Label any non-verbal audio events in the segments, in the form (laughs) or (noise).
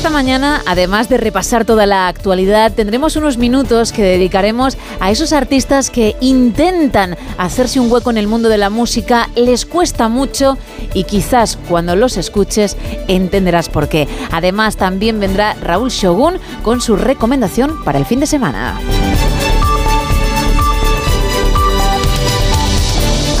Esta mañana, además de repasar toda la actualidad, tendremos unos minutos que dedicaremos a esos artistas que intentan hacerse un hueco en el mundo de la música, les cuesta mucho y quizás cuando los escuches entenderás por qué. Además, también vendrá Raúl Shogun con su recomendación para el fin de semana.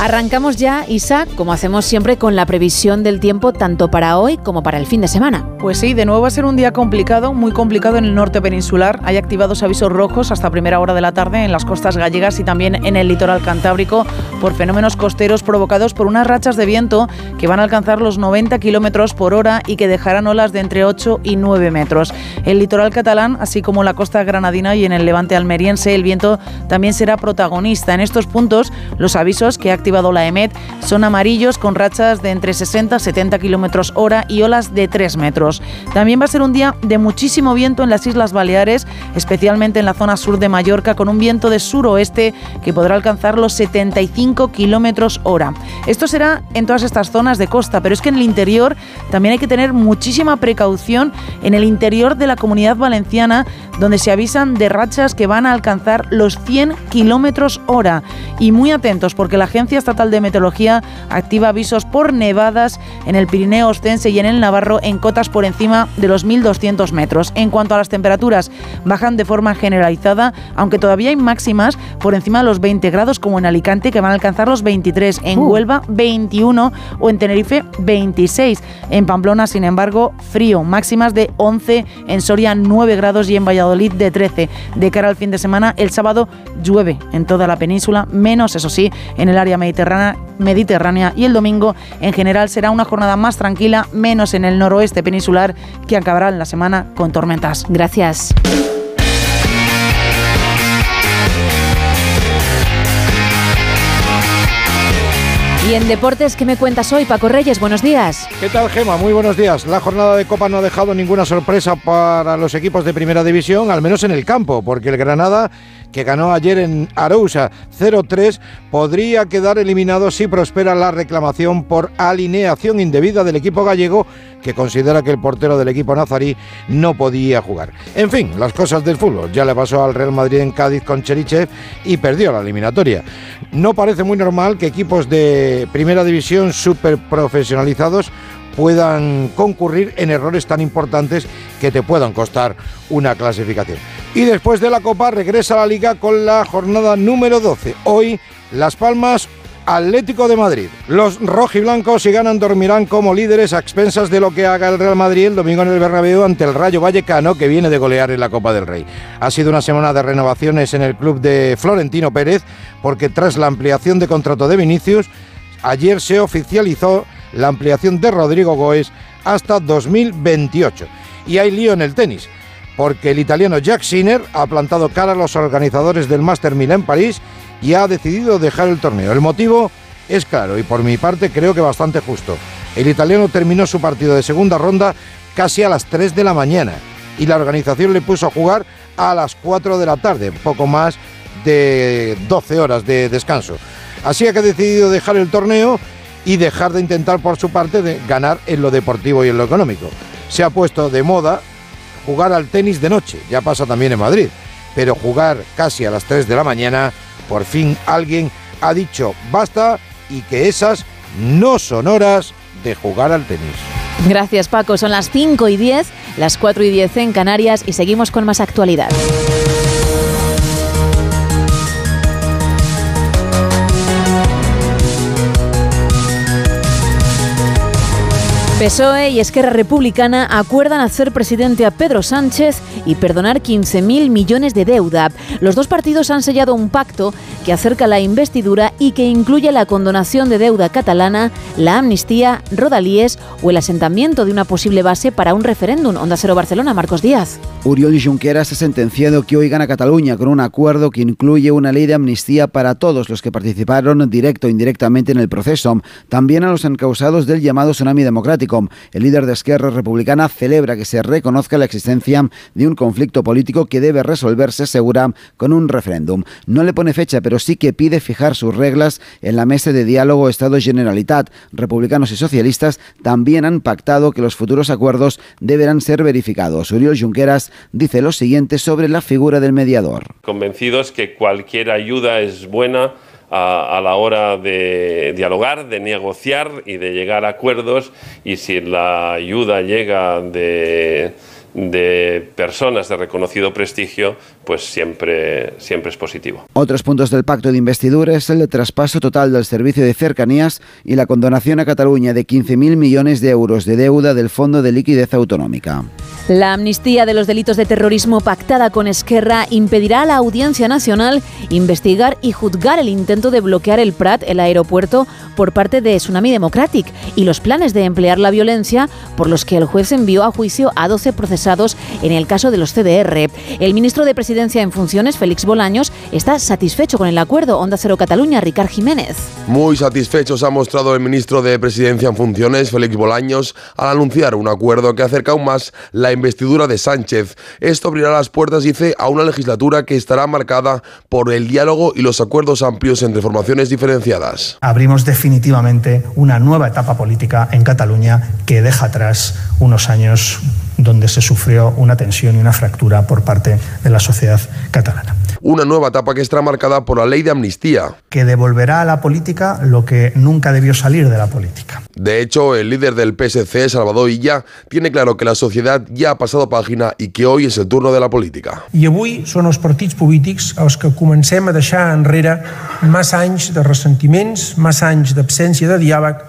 Arrancamos ya, Isa, como hacemos siempre, con la previsión del tiempo tanto para hoy como para el fin de semana. Pues sí, de nuevo va a ser un día complicado, muy complicado en el norte peninsular. Hay activados avisos rojos hasta primera hora de la tarde en las costas gallegas y también en el litoral cantábrico por fenómenos costeros provocados por unas rachas de viento que van a alcanzar los 90 kilómetros por hora y que dejarán olas de entre 8 y 9 metros. El litoral catalán, así como la costa granadina y en el levante almeriense, el viento también será protagonista. En estos puntos, los avisos que ha activado la EMET son amarillos con rachas de entre 60 y 70 kilómetros hora y olas de 3 metros. También va a ser un día de muchísimo viento en las Islas Baleares, especialmente en la zona sur de Mallorca, con un viento de suroeste que podrá alcanzar los 75 kilómetros hora. Esto será en todas estas zonas de costa, pero es que en el interior también hay que tener muchísima precaución en el interior de la comunidad valenciana, donde se avisan de rachas que van a alcanzar los 100 kilómetros hora. Y muy atentos, porque la Agencia Estatal de Meteorología activa avisos por nevadas en el Pirineo Ostense y en el Navarro en cotas por encima de los 1.200 metros. En cuanto a las temperaturas, bajan de forma generalizada, aunque todavía hay máximas por encima de los 20 grados, como en Alicante, que van a alcanzar los 23, en Huelva 21 o en Tenerife 26. En Pamplona, sin embargo, frío, máximas de 11, en Soria 9 grados y en Valladolid de 13. De cara al fin de semana, el sábado llueve en toda la península, menos, eso sí, en el área mediterránea, mediterránea y el domingo en general será una jornada más tranquila, menos en el noroeste peninsular que acabará la semana con tormentas. Gracias. Y en deportes, ¿qué me cuentas hoy, Paco Reyes? Buenos días. ¿Qué tal, Gema? Muy buenos días. La jornada de Copa no ha dejado ninguna sorpresa para los equipos de Primera División, al menos en el campo, porque el Granada que ganó ayer en Arousa 0-3, podría quedar eliminado si prospera la reclamación por alineación indebida del equipo gallego, que considera que el portero del equipo nazarí no podía jugar. En fin, las cosas del fútbol. Ya le pasó al Real Madrid en Cádiz con Cherichev y perdió la eliminatoria. No parece muy normal que equipos de primera división súper profesionalizados puedan concurrir en errores tan importantes que te puedan costar una clasificación. Y después de la Copa regresa a la Liga con la jornada número 12. Hoy Las Palmas Atlético de Madrid. Los rojiblancos, si ganan, dormirán como líderes a expensas de lo que haga el Real Madrid el domingo en el Bernabéu ante el Rayo Vallecano, que viene de golear en la Copa del Rey. Ha sido una semana de renovaciones en el club de Florentino Pérez, porque tras la ampliación de contrato de Vinicius, ayer se oficializó la ampliación de Rodrigo Goes hasta 2028. Y hay lío en el tenis, porque el italiano Jack Sinner ha plantado cara a los organizadores del Master 1000 en París y ha decidido dejar el torneo. El motivo es claro y por mi parte creo que bastante justo. El italiano terminó su partido de segunda ronda casi a las 3 de la mañana y la organización le puso a jugar a las 4 de la tarde, poco más de 12 horas de descanso. Así que ha decidido dejar el torneo y dejar de intentar por su parte de ganar en lo deportivo y en lo económico. Se ha puesto de moda jugar al tenis de noche, ya pasa también en Madrid, pero jugar casi a las 3 de la mañana, por fin alguien ha dicho basta y que esas no son horas de jugar al tenis. Gracias Paco, son las 5 y 10, las 4 y 10 en Canarias y seguimos con más actualidad. PSOE y Esquerra Republicana acuerdan hacer presidente a Pedro Sánchez y perdonar 15.000 millones de deuda. Los dos partidos han sellado un pacto que acerca la investidura y que incluye la condonación de deuda catalana, la amnistía, rodalíes o el asentamiento de una posible base para un referéndum. Onda Cero Barcelona, Marcos Díaz. Uriol Junqueras ha sentenciado que hoy gana Cataluña con un acuerdo que incluye una ley de amnistía para todos los que participaron directo o indirectamente en el proceso, también a los encausados del llamado tsunami democrático el líder de Esquerra Republicana celebra que se reconozca la existencia de un conflicto político que debe resolverse, segura, con un referéndum. No le pone fecha, pero sí que pide fijar sus reglas en la mesa de diálogo Estado-Generalitat. Republicanos y socialistas también han pactado que los futuros acuerdos deberán ser verificados. Uriol Junqueras dice lo siguiente sobre la figura del mediador. Convencidos que cualquier ayuda es buena a, la hora de dialogar, de negociar y de llegar a acuerdos. Y si la ayuda llega de de personas de reconocido prestigio, pues siempre, siempre es positivo. Otros puntos del pacto de investidura es el traspaso total del servicio de cercanías y la condonación a Cataluña de 15.000 millones de euros de deuda del Fondo de Liquidez Autonómica. La amnistía de los delitos de terrorismo pactada con Esquerra impedirá a la Audiencia Nacional investigar y juzgar el intento de bloquear el Prat, el aeropuerto, por parte de Tsunami Democratic y los planes de emplear la violencia por los que el juez envió a juicio a 12 procesados en el caso de los CDR. El ministro de Presidencia en funciones, Félix Bolaños, está satisfecho con el acuerdo. Onda Cero Cataluña, Ricard Jiménez. Muy satisfecho se ha mostrado el ministro de Presidencia en funciones, Félix Bolaños, al anunciar un acuerdo que acerca aún más la investidura de Sánchez. Esto abrirá las puertas, dice, a una legislatura que estará marcada por el diálogo y los acuerdos amplios entre formaciones diferenciadas. Abrimos definitivamente una nueva etapa política en Cataluña que deja atrás unos años donde se sufrió una tensión y una fractura por parte de la sociedad catalana. Una nueva etapa que estará marcada por la ley de amnistía. Que devolverá a la política lo que nunca debió salir de la política. De hecho, el líder del PSC, Salvador Illa, tiene claro que la sociedad ya ha pasado página y que hoy es el turno de la política. I avui són els partits polítics els que comencem a deixar enrere massa anys de ressentiments, massa anys d'absència de diàleg,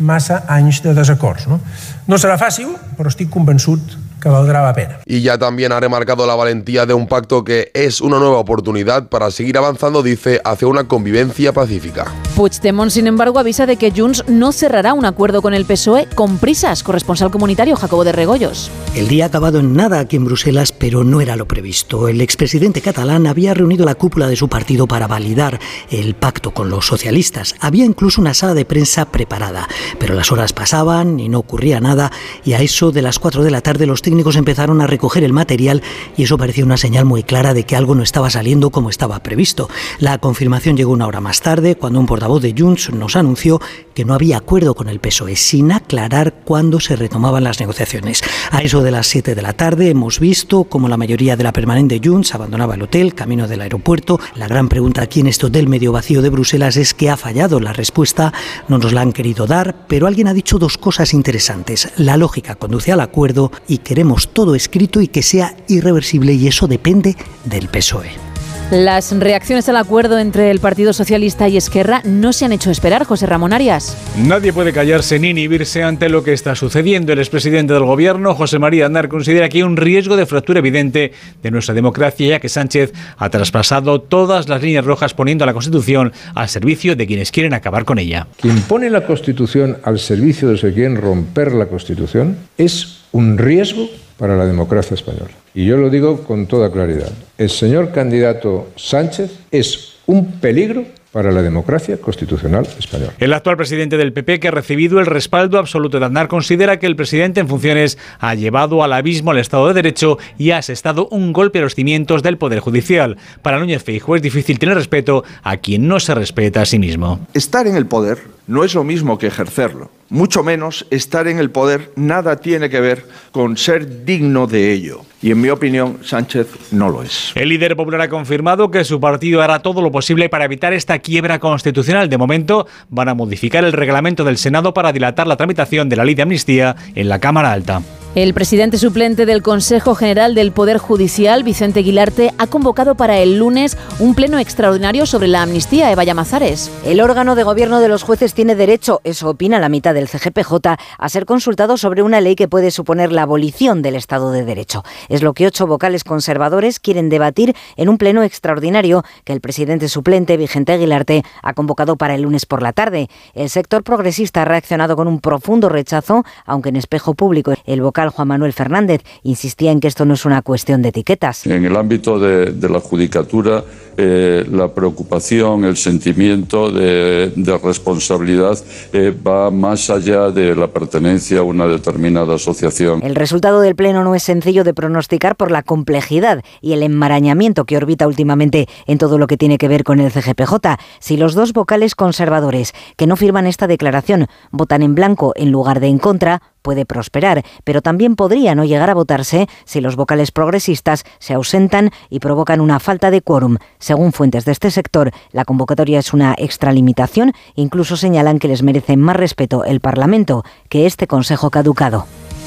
massa anys de desacords. No, no serà fàcil, però estic convençut que valdrá la pena. Y ya también ha remarcado la valentía de un pacto que es una nueva oportunidad para seguir avanzando, dice, hacia una convivencia pacífica. Puigdemont, sin embargo, avisa de que Junts no cerrará un acuerdo con el PSOE con prisas. Corresponsal comunitario Jacobo de Regoyos. El día ha acabado en nada aquí en Bruselas, pero no era lo previsto. El expresidente catalán había reunido la cúpula de su partido para validar el pacto con los socialistas. Había incluso una sala de prensa preparada, pero las horas pasaban y no ocurría nada y a eso de las 4 de la tarde los técnicos empezaron a recoger el material y eso parecía una señal muy clara de que algo no estaba saliendo como estaba previsto. La confirmación llegó una hora más tarde, cuando un portavoz de Junts nos anunció que no había acuerdo con el PSOE, sin aclarar cuándo se retomaban las negociaciones. A eso de las 7 de la tarde hemos visto cómo la mayoría de la permanente Junts abandonaba el hotel, camino del aeropuerto. La gran pregunta aquí en este hotel medio vacío de Bruselas es que ha fallado. La respuesta no nos la han querido dar, pero alguien ha dicho dos cosas interesantes. La lógica conduce al acuerdo y queremos todo escrito y que sea irreversible y eso depende del PSOE. Las reacciones al acuerdo entre el Partido Socialista y Esquerra no se han hecho esperar, José Ramón Arias. Nadie puede callarse ni inhibirse ante lo que está sucediendo. El expresidente del Gobierno, José María Andar, considera que hay un riesgo de fractura evidente de nuestra democracia, ya que Sánchez ha traspasado todas las líneas rojas poniendo a la Constitución al servicio de quienes quieren acabar con ella. Quien pone la Constitución al servicio de los que quieren romper la Constitución es un riesgo para la democracia española. Y yo lo digo con toda claridad. El señor candidato Sánchez es un peligro para la democracia constitucional española. El actual presidente del PP, que ha recibido el respaldo absoluto de Aznar, considera que el presidente en funciones ha llevado al abismo al Estado de Derecho y ha asestado un golpe a los cimientos del Poder Judicial. Para Núñez Feijóo es difícil tener respeto a quien no se respeta a sí mismo. Estar en el poder no es lo mismo que ejercerlo. Mucho menos estar en el poder nada tiene que ver con ser digno de ello. Y en mi opinión, Sánchez no lo es. El líder popular ha confirmado que su partido hará todo lo posible para evitar esta quiebra constitucional. De momento, van a modificar el reglamento del Senado para dilatar la tramitación de la ley de amnistía en la Cámara Alta. El presidente suplente del Consejo General del Poder Judicial, Vicente Aguilarte, ha convocado para el lunes un pleno extraordinario sobre la amnistía. Eva Llamazares. El órgano de gobierno de los jueces tiene derecho, eso opina la mitad del CGPJ, a ser consultado sobre una ley que puede suponer la abolición del Estado de Derecho. Es lo que ocho vocales conservadores quieren debatir en un pleno extraordinario que el presidente suplente, Vicente Aguilarte, ha convocado para el lunes por la tarde. El sector progresista ha reaccionado con un profundo rechazo, aunque en espejo público el vocal Juan Manuel Fernández insistía en que esto no es una cuestión de etiquetas. En el ámbito de, la judicatura, eh, la preocupación, el sentimiento de, responsabilidad eh, va más allá de la pertenencia a una determinada asociación. El resultado del Pleno no es sencillo de pronosticar por la complejidad y el enmarañamiento que orbita últimamente en todo lo que tiene que ver con el CGPJ. Si los dos vocales conservadores que no firman esta declaración votan en blanco en lugar de en contra, puede prosperar, pero también podría no llegar a votarse si los vocales progresistas se ausentan y provocan una falta de quórum. Según fuentes de este sector, la convocatoria es una extralimitación, incluso señalan que les merece más respeto el Parlamento que este Consejo caducado.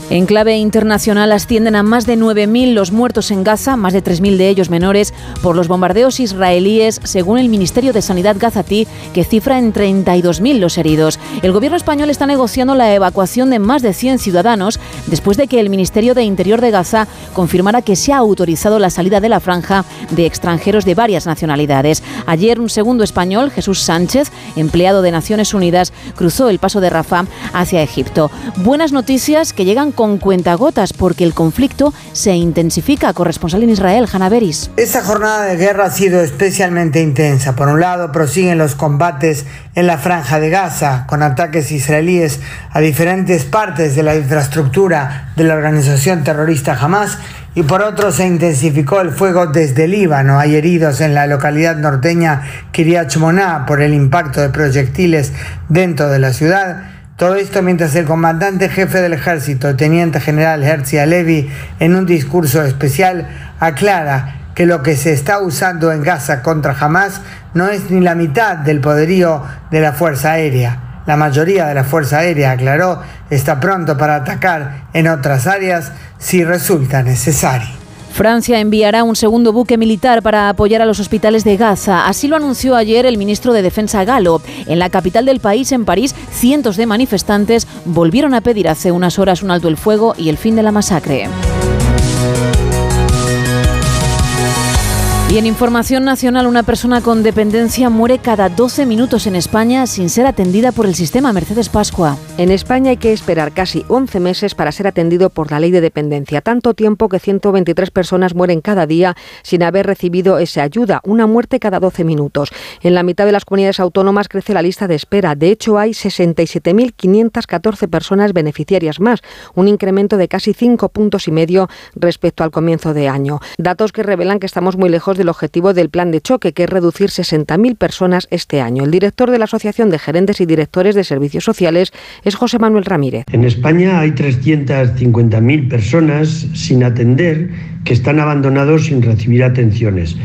En clave internacional ascienden a más de 9.000 los muertos en Gaza, más de 3.000 de ellos menores, por los bombardeos israelíes, según el Ministerio de Sanidad gazatí, que cifra en 32.000 los heridos. El gobierno español está negociando la evacuación de más de 100 ciudadanos después de que el Ministerio de Interior de Gaza confirmara que se ha autorizado la salida de la franja de extranjeros de varias nacionalidades. Ayer un segundo español, Jesús Sánchez, empleado de Naciones Unidas, cruzó el paso de Rafah hacia Egipto. Buenas noticias que llegan con cuentagotas porque el conflicto se intensifica. Corresponsal en Israel, Hanna Beris. Esta jornada de guerra ha sido especialmente intensa. Por un lado, prosiguen los combates en la franja de Gaza, con ataques israelíes a diferentes partes de la infraestructura de la organización terrorista Hamas y por otro se intensificó el fuego desde Líbano. Hay heridos en la localidad norteña Kiryat Shmona por el impacto de proyectiles dentro de la ciudad. Todo esto mientras el comandante jefe del ejército, teniente general Herzi Alevi, en un discurso especial aclara que lo que se está usando en Gaza contra Hamas no es ni la mitad del poderío de la Fuerza Aérea. La mayoría de la Fuerza Aérea, aclaró, está pronto para atacar en otras áreas si resulta necesario. Francia enviará un segundo buque militar para apoyar a los hospitales de Gaza. Así lo anunció ayer el ministro de Defensa Galo. En la capital del país, en París, cientos de manifestantes volvieron a pedir hace unas horas un alto el fuego y el fin de la masacre. Y en información nacional, una persona con dependencia muere cada 12 minutos en España sin ser atendida por el sistema Mercedes Pascua. En España hay que esperar casi 11 meses para ser atendido por la ley de dependencia, tanto tiempo que 123 personas mueren cada día sin haber recibido esa ayuda, una muerte cada 12 minutos. En la mitad de las comunidades autónomas crece la lista de espera. De hecho, hay 67.514 personas beneficiarias más, un incremento de casi 5 puntos y medio respecto al comienzo de año. Datos que revelan que estamos muy lejos de el objetivo del plan de choque, que es reducir 60.000 personas este año. El director de la Asociación de Gerentes y Directores de Servicios Sociales es José Manuel Ramírez. En España hay 350.000 personas sin atender que están abandonados sin recibir atenciones.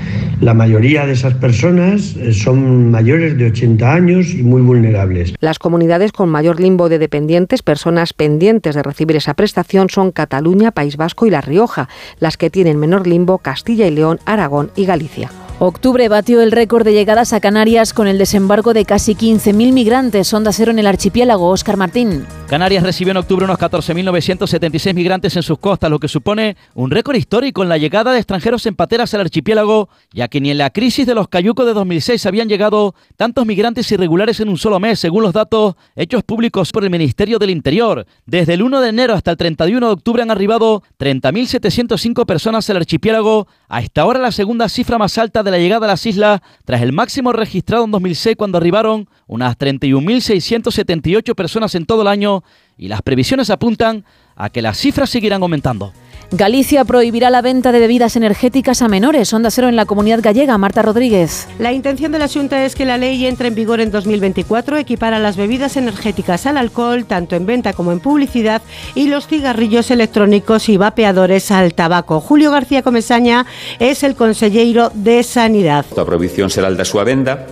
La mayoría de esas personas eh, son mayores de 80 años y muy vulnerables. Las comunidades con mayor limbo de dependientes, personas pendientes de recibir esa prestación, son Cataluña, País Vasco y La Rioja. Las que tienen menor limbo, Castilla y León, Aragón y Galicia. Octubre batió el récord de llegadas a Canarias con el desembarco de casi 15.000 migrantes. Onda cero en el archipiélago. Oscar Martín. Canarias recibió en octubre unos 14.976 migrantes en sus costas, lo que supone un récord histórico en la llegada de extranjeros en pateras al archipiélago, ya que ni en la crisis de los cayucos de 2006 habían llegado tantos migrantes irregulares en un solo mes, según los datos hechos públicos por el Ministerio del Interior. Desde el 1 de enero hasta el 31 de octubre han arribado 30.705 personas al archipiélago, a esta hora la segunda cifra más alta de la llegada a las islas tras el máximo registrado en 2006 cuando arribaron unas 31.678 personas en todo el año y las previsiones apuntan a que las cifras seguirán aumentando. Galicia prohibirá la venta de bebidas energéticas a menores. Onda cero en la comunidad gallega. Marta Rodríguez. La intención de la Junta es que la ley entre en vigor en 2024, equipara las bebidas energéticas al alcohol, tanto en venta como en publicidad, y los cigarrillos electrónicos y vapeadores al tabaco. Julio García Comesaña es el consejero de Sanidad. La prohibición será el de su venda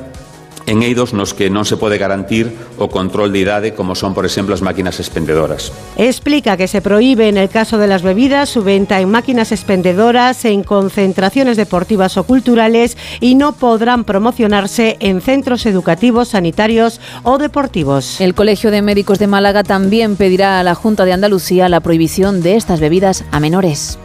en eidos nos que non se pode garantir o control de idade como son, por exemplo, as máquinas expendedoras. Explica que se prohíbe en el caso de las bebidas su venta en máquinas expendedoras, en concentraciones deportivas o culturales y no podrán promocionarse en centros educativos, sanitarios o deportivos. El Colegio de Médicos de Málaga también pedirá a la Junta de Andalucía la prohibición de estas bebidas a menores.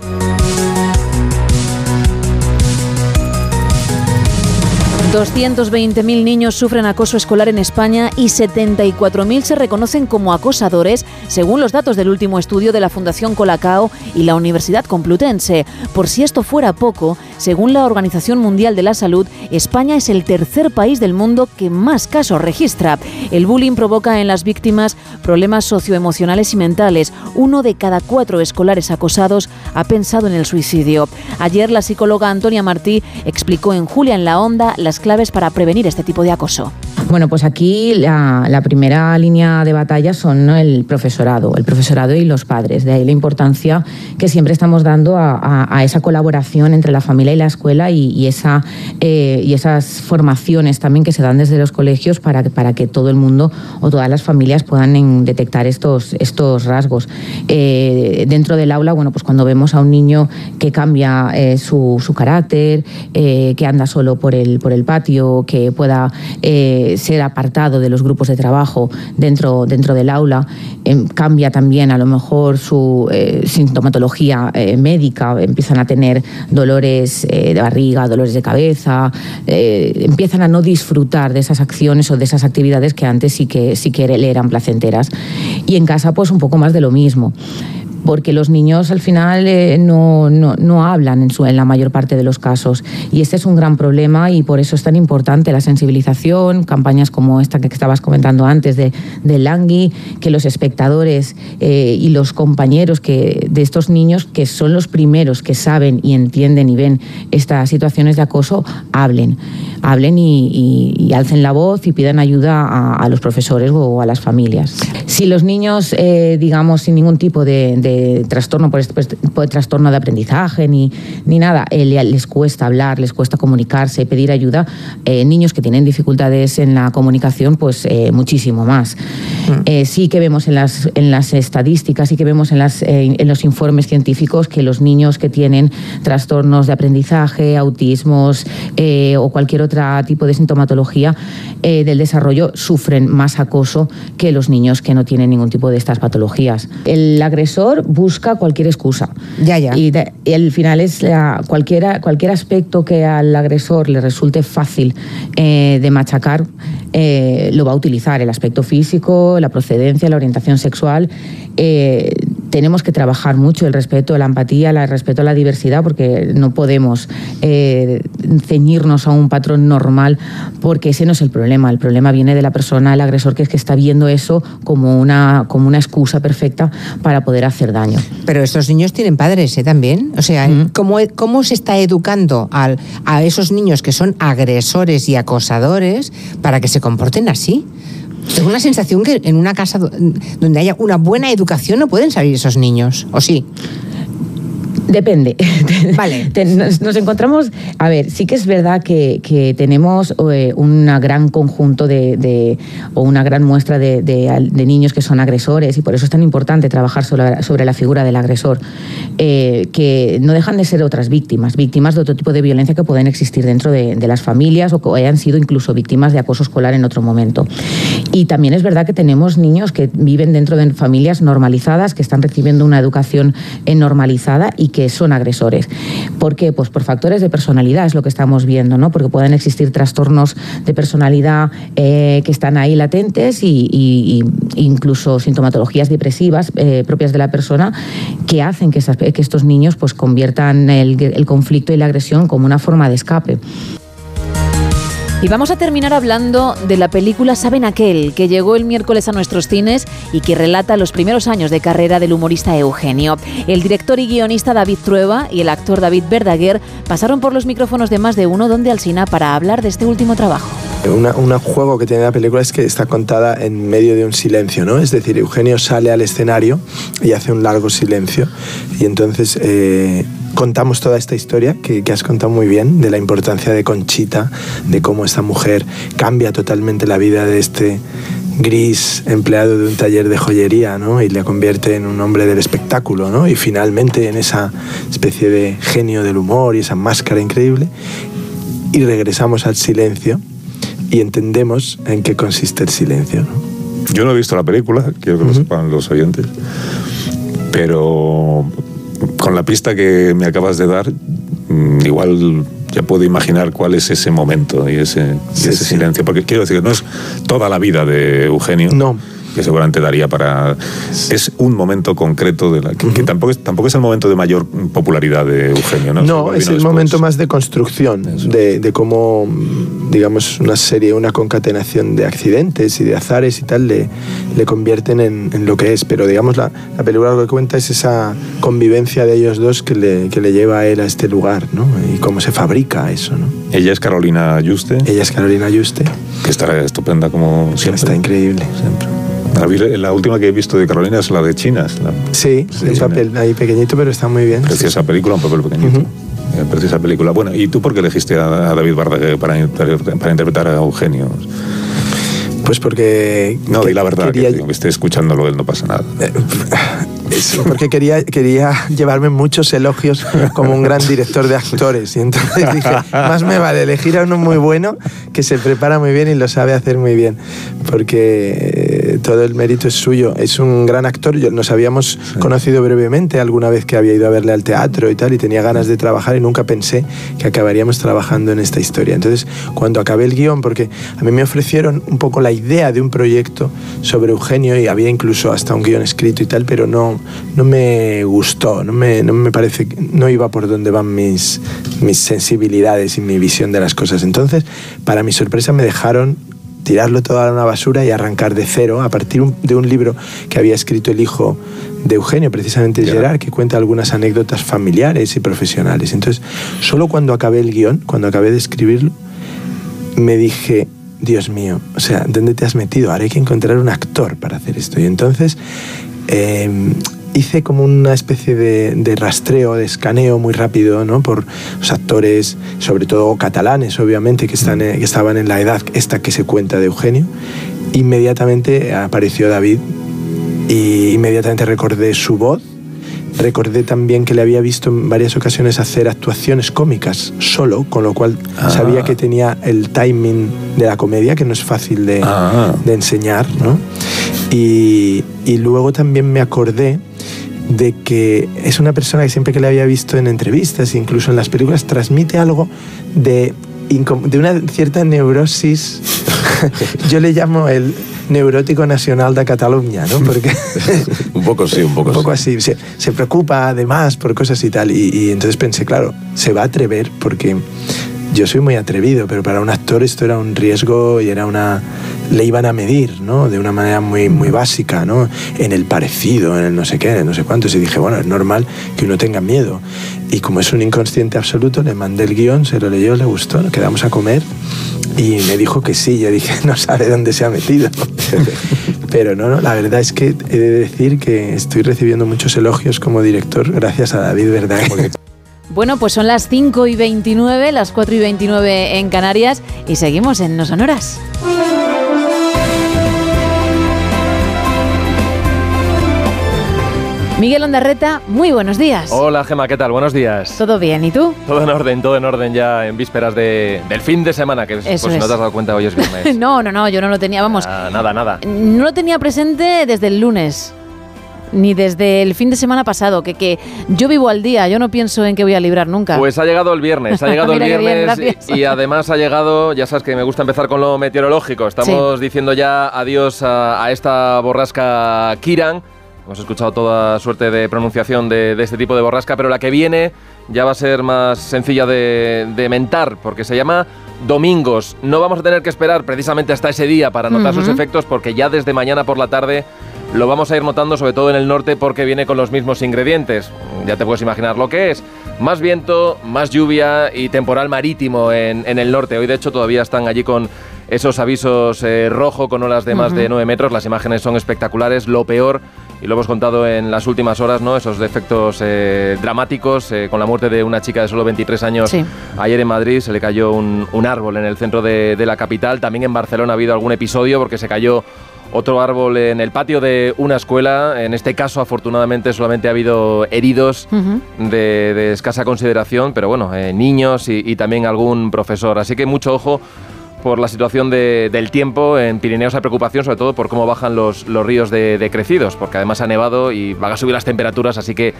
220.000 niños sufren acoso escolar en España y 74.000 se reconocen como acosadores, según los datos del último estudio de la Fundación Colacao y la Universidad Complutense. Por si esto fuera poco, según la Organización Mundial de la Salud, España es el tercer país del mundo que más casos registra. El bullying provoca en las víctimas problemas socioemocionales y mentales. Uno de cada cuatro escolares acosados ha pensado en el suicidio. Ayer la psicóloga Antonia Martí explicó en Julia en la Onda las claves para prevenir este tipo de acoso. Bueno, pues aquí la, primera línea de batalla son el profesorado, el profesorado y los padres. De ahí la importancia que siempre estamos dando a, esa colaboración entre la familia y la escuela y, esa, eh, y esas formaciones también que se dan desde los colegios para, para que todo el mundo o todas las familias puedan detectar estos, estos rasgos. Eh, dentro del aula, bueno, pues cuando vemos a un niño que cambia eh, su, su, carácter, que anda solo por el, por el patio, que pueda ser apartado de los grupos de trabajo dentro, dentro del aula, em, cambia también a lo mejor su eh, sintomatología eh, médica, empiezan a tener dolores eh, de barriga, dolores de cabeza, empiezan a no disfrutar de esas acciones o de esas actividades que antes sí que, sí que le eran placenteras. Y en casa pues un poco más de lo mismo porque los niños al final eh, no, no, no, hablan en, su, la mayor parte de los casos. Y este es un gran problema y por eso es tan importante la sensibilización, campañas como esta que estabas comentando antes de, de Langui, que los espectadores eh, y los compañeros que, de estos niños, que son los primeros que saben y entienden y ven estas situaciones de acoso, hablen. Hablen y, y, alcen la voz y pidan ayuda a, a, los profesores o a las familias. Si los niños, eh, digamos, sin ningún tipo de trastorno por, este, por trastorno de aprendizaje ni, ni nada, eh, les cuesta hablar, les cuesta comunicarse, pedir ayuda. Eh, niños que tienen dificultades en la comunicación, pues eh, muchísimo más. Mm. sí que vemos en las, en las estadísticas, sí que vemos en, las, en los informes científicos que los niños que tienen trastornos de aprendizaje, autismos o cualquier otro tipo de sintomatología del desarrollo sufren más acoso que los niños que no tienen ningún tipo de estas patologías. El agresor busca cualquier excusa. Ya, ya. Y, el final es la, cualquiera, cualquier aspecto que al agresor le resulte fácil eh, de machacar, eh, lo va a utilizar. El aspecto físico, la procedencia, la orientación sexual. Eh, tenemos que trabajar mucho el respeto, la empatía, el respeto a la diversidad, porque no podemos ceñirnos a un patrón normal, porque ese no es el problema. El problema viene de la persona, el agresor, que es que está viendo eso como una, como una excusa perfecta para poder hacer daño. Pero estos niños tienen padres ¿eh? también. O sea, ¿cómo, ¿cómo, se está educando al, a esos niños que son agresores y acosadores para que se comporten así? Tengo la sensación que en una casa donde haya una buena educación no pueden salir esos niños, ¿o sí? Depende. (laughs) Vale. (laughs) nos, encontramos, a ver, sí que es verdad que, tenemos eh, un gran conjunto de, o una gran muestra de, niños que son agresores y por eso es tan importante trabajar sobre, la figura del agresor, eh, que no dejan de ser otras víctimas, víctimas de otro tipo de violencia que pueden existir dentro de, las familias o que hayan sido incluso víctimas de acoso escolar en otro momento. Y también es verdad que tenemos niños que viven dentro de familias normalizadas, que están recibiendo una educación eh, normalizada y que son agresores. ¿Por qué? Pues por factores de personalidad, es lo que estamos viendo, ¿no? Porque pueden existir trastornos de personalidad eh, que están ahí latentes y, incluso sintomatologías depresivas eh, propias de la persona que hacen que, que estos niños pues conviertan el conflicto y la agresión como una forma de escape. Y vamos a terminar hablando de la película Saben aquel, que llegó el miércoles a nuestros cines y que relata los primeros años de carrera del humorista Eugenio. El director y guionista David Trueba y el actor David Verdaguer pasaron por los micrófonos de más de uno donde Alsina para hablar de este último trabajo. Un juego que tiene la película es que está contada en medio de un silencio, ¿no? Es decir, Eugenio sale al escenario y hace un largo silencio y entonces... Eh, contamos toda esta historia que, que, has contado muy bien, de la importancia de Conchita, de cómo esta mujer cambia totalmente la vida de este gris empleado de un taller de joyería, ¿no? Y le convierte en un hombre del espectáculo, ¿no? Y finalmente en esa especie de genio del humor y esa máscara increíble. Y regresamos al silencio y entendemos en qué consiste el silencio, ¿no? Yo no he visto la película, quiero que lo sepan los oyentes, pero con la pista que me acabas de dar, mm, igual ya puedo imaginar cuál es ese momento y ese, y ese silencio. Porque quiero decir no es toda la vida de Eugenio. No que seguramente daría para... Es un momento concreto de la, que, que tampoco, es, tampoco es el momento de mayor popularidad de Eugenio, ¿no? No, es el después. momento más de construcción, de, de, cómo, digamos, una serie, una concatenación de accidentes y de azares y tal le, le convierten en, en, lo que es. Pero, digamos, la, la, película lo que cuenta es esa convivencia de ellos dos que le, que le lleva a él a este lugar, ¿no? Y cómo se fabrica eso, ¿no? Ella es Carolina Yuste. Ella es Carolina Yuste. Que está estupenda como siempre. Está increíble. Siempre. La última que he visto de Carolina es la de Chinas. La, sí, un papel ahí pequeñito, pero está muy bien. Preciosa sí. película, un papel pequeñito. Uh -huh. Preciosa película. Bueno, ¿y tú por qué elegiste a, David Bardague para, para interpretar a Eugenio? Pues porque... No, di la verdad, quería... que, que esté escuchándolo, él no pasa nada. Eh, (laughs) porque quería, quería llevarme muchos elogios como un gran director de actores. Y entonces dije, más me vale elegir a uno muy bueno que se prepara muy bien y lo sabe hacer muy bien. Porque todo el mérito es suyo. Es un gran actor. Nos habíamos sí. conocido brevemente alguna vez que había ido a verle al teatro y tal, y tenía ganas de trabajar y nunca pensé que acabaríamos trabajando en esta historia. Entonces, cuando acabé el guion, porque a mí me ofrecieron un poco la idea de un proyecto sobre Eugenio y había incluso hasta un guion escrito y tal, pero no, no me gustó, no me, no me parece, no iba por donde van mis, mis sensibilidades y mi visión de las cosas. Entonces, para mi sorpresa, me dejaron tirarlo todo a una basura y arrancar de cero a partir de un libro que había escrito el hijo de Eugenio, precisamente yeah. Gerard, que cuenta algunas anécdotas familiares y profesionales. Entonces, solo cuando acabé el guion, cuando acabé de escribirlo, me dije, Dios mío, o sea, ¿dónde te has metido? Ahora hay que encontrar un actor para hacer esto. Y entonces eh, hice como una especie de, de, rastreo, de escaneo muy rápido, ¿no? Por los actores, sobre todo catalanes, obviamente, que, están, que estaban en la edad esta que se cuenta de Eugenio. Inmediatamente apareció David y inmediatamente recordé su voz. Recordé también que le había visto en varias ocasiones hacer actuaciones cómicas solo, con lo cual ah. sabía que tenía el timing de la comedia, que no es fácil de, ah. de enseñar, ¿no? Y, y luego también me acordé de que es una persona que siempre que le había visto en entrevistas, incluso en las películas, transmite algo de, de una cierta neurosis. (laughs) Yo le llamo el neurótico nacional de Cataluña, ¿no? Porque (laughs) un poco sí, un poco, (laughs) un poco así. Se, se, preocupa además por cosas y tal. Y, y entonces pensé, claro, se va a atrever porque yo soy muy atrevido, pero para un actor esto era un riesgo y era una le iban a medir, ¿no? De una manera muy muy básica, ¿no? En el parecido, en el no sé qué, en el no sé cuánto. Y dije, bueno, es normal que uno tenga miedo. Y como es un inconsciente absoluto, le mandé el guion, se lo leyó, le gustó, nos quedamos a comer y me dijo que sí. Yo dije, (laughs) no sabe dónde se ha metido. (laughs) Pero no, no, la verdad es que he de decir que estoy recibiendo muchos elogios como director gracias a David Verdaguer. Bueno, pues son las 5 y 29, las 4 y 29 en Canarias y seguimos en No Sonoras. Miguel Ondarreta, muy buenos días. Hola Gema, ¿qué tal? Buenos días. ¿Todo bien? ¿Y tú? Todo en orden, todo en orden ya en vísperas de, del fin de semana, que Eso por si es. no te has dado cuenta hoy es viernes. (laughs) no, no, no, yo no lo tenía, vamos. Ah, nada, nada. No lo tenía presente desde el lunes ni desde el fin de semana pasado, que, que yo vivo al día, yo no pienso en que voy a librar nunca. Pues ha llegado el viernes, ha (laughs) llegado el viernes bien, y, y, además ha llegado, ya sabes que me gusta empezar con lo meteorológico, estamos sí. diciendo ya adiós a, a, esta borrasca Kiran. Hemos escuchado toda suerte de pronunciación de, de, este tipo de borrasca, pero la que viene ya va a ser más sencilla de, de mentar, porque se llama Domingos. No vamos a tener que esperar precisamente hasta ese día para notar uh -huh. sus efectos, porque ya desde mañana por la tarde lo vamos a ir notando sobre todo en el norte porque viene con los mismos ingredientes. Ya te puedes imaginar lo que es. Más viento, más lluvia y temporal marítimo en, en el norte. Hoy de hecho todavía están allí con esos avisos eh, rojo con olas de más uh -huh. de 9 metros. Las imágenes son espectaculares. Lo peor y lo hemos contado en las últimas horas, ¿no? Esos defectos eh, dramáticos eh, con la muerte de una chica de solo 23 años. Ayer en Madrid se le cayó un, árbol en el centro de, la capital. También en Barcelona ha habido algún episodio porque se cayó otro árbol en el patio de una escuela. En este caso, afortunadamente, solamente ha habido heridos de, escasa consideración, pero bueno, eh, niños y, y, también algún profesor. Así que mucho ojo por la situación del tiempo. En Pirineos hay preocupación sobre todo por cómo bajan los, los ríos de, crecidos, porque además ha nevado y van a subir las temperaturas, así que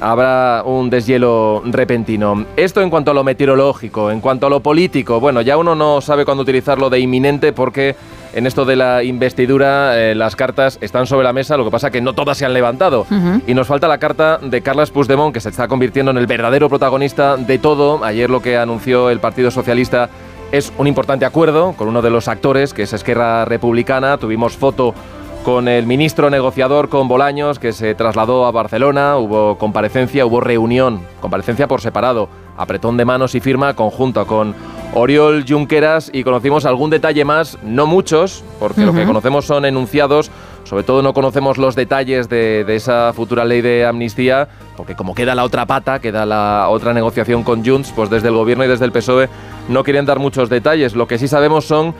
habrá un deshielo repentino. Esto en cuanto a lo meteorológico, en cuanto a lo político, bueno, ya uno no sabe cuándo utilizarlo de inminente porque en esto de la investidura eh, las cartas están sobre la mesa, lo que pasa que no todas se han levantado. Y nos falta la carta de Carles Puigdemont, que se está convirtiendo en el verdadero protagonista de todo. Ayer lo que anunció el Partido Socialista es un importante acuerdo con uno de los actores, que es Esquerra Republicana. Tuvimos foto con el ministro negociador, con Bolaños, que se trasladó a Barcelona. Hubo comparecencia, hubo reunión, comparecencia por separado, apretón de manos y firma conjunto con Oriol Junqueras y conocimos algún detalle más, no muchos, porque lo que conocemos son enunciados, sobre todo no conocemos los detalles de, de, esa futura ley de amnistía, porque como queda la otra pata, queda la otra negociación con Junts, pues desde el gobierno y desde el PSOE no quieren dar muchos detalles. Lo que sí sabemos son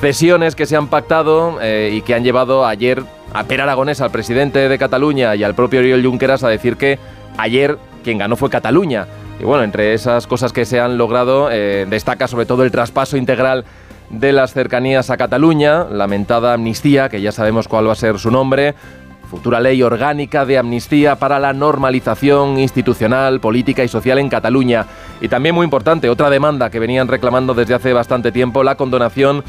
cesiones que se han pactado eh, y que han llevado ayer a Per Aragonés, al presidente de Cataluña y al propio Oriol Junqueras a decir que ayer quien ganó fue Cataluña. Y bueno, entre esas cosas que se han logrado eh, destaca sobre todo el traspaso integral de las cercanías a Cataluña, lamentada amnistía, que ya sabemos cuál va a ser su nombre, futura ley orgánica de amnistía para la normalización institucional, política y social en Cataluña. Y también muy importante, otra demanda que venían reclamando desde hace bastante tiempo, la condonación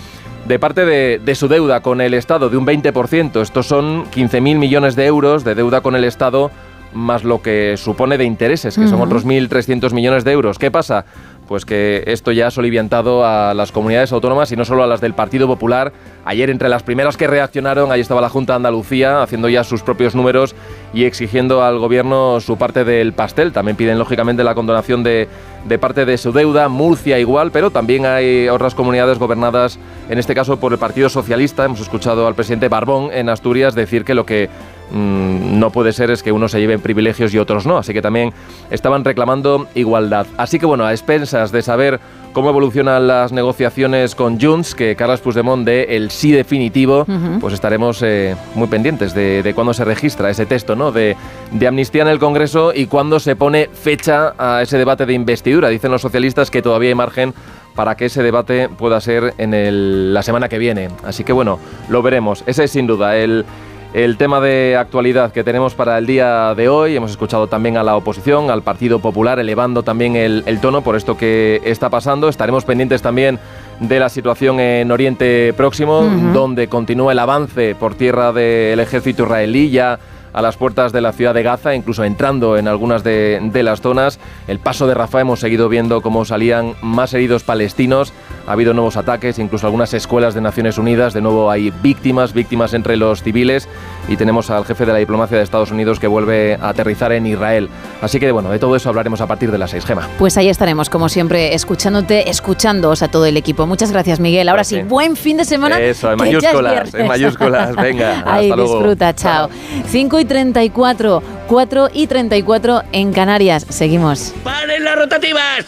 de parte de, su deuda con el Estado de un 20%. Estos son 15.000 millones de euros de deuda con el Estado más lo que supone de intereses, que son otros 1.300 millones de euros. ¿Qué pasa? Pues que esto ya ha soliviantado a las comunidades autónomas y no solo a las del Partido Popular. Ayer entre las primeras que reaccionaron, ahí estaba la Junta de Andalucía haciendo ya sus propios números y exigiendo al gobierno su parte del pastel. También piden lógicamente la condonación de, de parte de su deuda, Murcia igual, pero también hay otras comunidades gobernadas, en este caso por el Partido Socialista. Hemos escuchado al presidente Barbón en Asturias decir que lo que Mm, no puede ser es que unos se lleven privilegios y otros no. Así que también estaban reclamando igualdad. Así que bueno, a expensas de saber cómo evolucionan las negociaciones con Junts, que Carlos Puigdemont dé el sí definitivo, pues estaremos eh, muy pendientes de, de, cuándo se registra ese texto ¿no? de, de, amnistía en el Congreso y cuándo se pone fecha a ese debate de investidura. Dicen los socialistas que todavía hay margen para que ese debate pueda ser en la semana que viene. Así que bueno, lo veremos. Ese es sin duda el el tema de actualidad que tenemos para el día de hoy. Hemos escuchado también a la oposición, al Partido Popular, elevando también el, tono por esto que está pasando. Estaremos pendientes también de la situación en Oriente Próximo, donde continúa el avance por tierra del ejército israelí ya a las puertas de la ciudad de Gaza, incluso entrando en algunas de, las zonas. El paso de Rafa hemos seguido viendo cómo salían más heridos palestinos. Ha habido nuevos ataques, incluso algunas escuelas de Naciones Unidas. De nuevo hay víctimas, víctimas entre los civiles. Y tenemos al jefe de la diplomacia de Estados Unidos que vuelve a aterrizar en Israel. Así que bueno, de todo eso hablaremos a partir de las seis, Gema. Pues ahí estaremos, como siempre, escuchándote, escuchándoos a todo el equipo. Muchas gracias, Miguel. Ahora sí, buen fin de semana. Eso, en mayúsculas, en mayúsculas. Venga, (laughs) ahí disfruta, chao. 5 y 34, 4 y 34 en Canarias. Seguimos. ¡Paren las rotativas!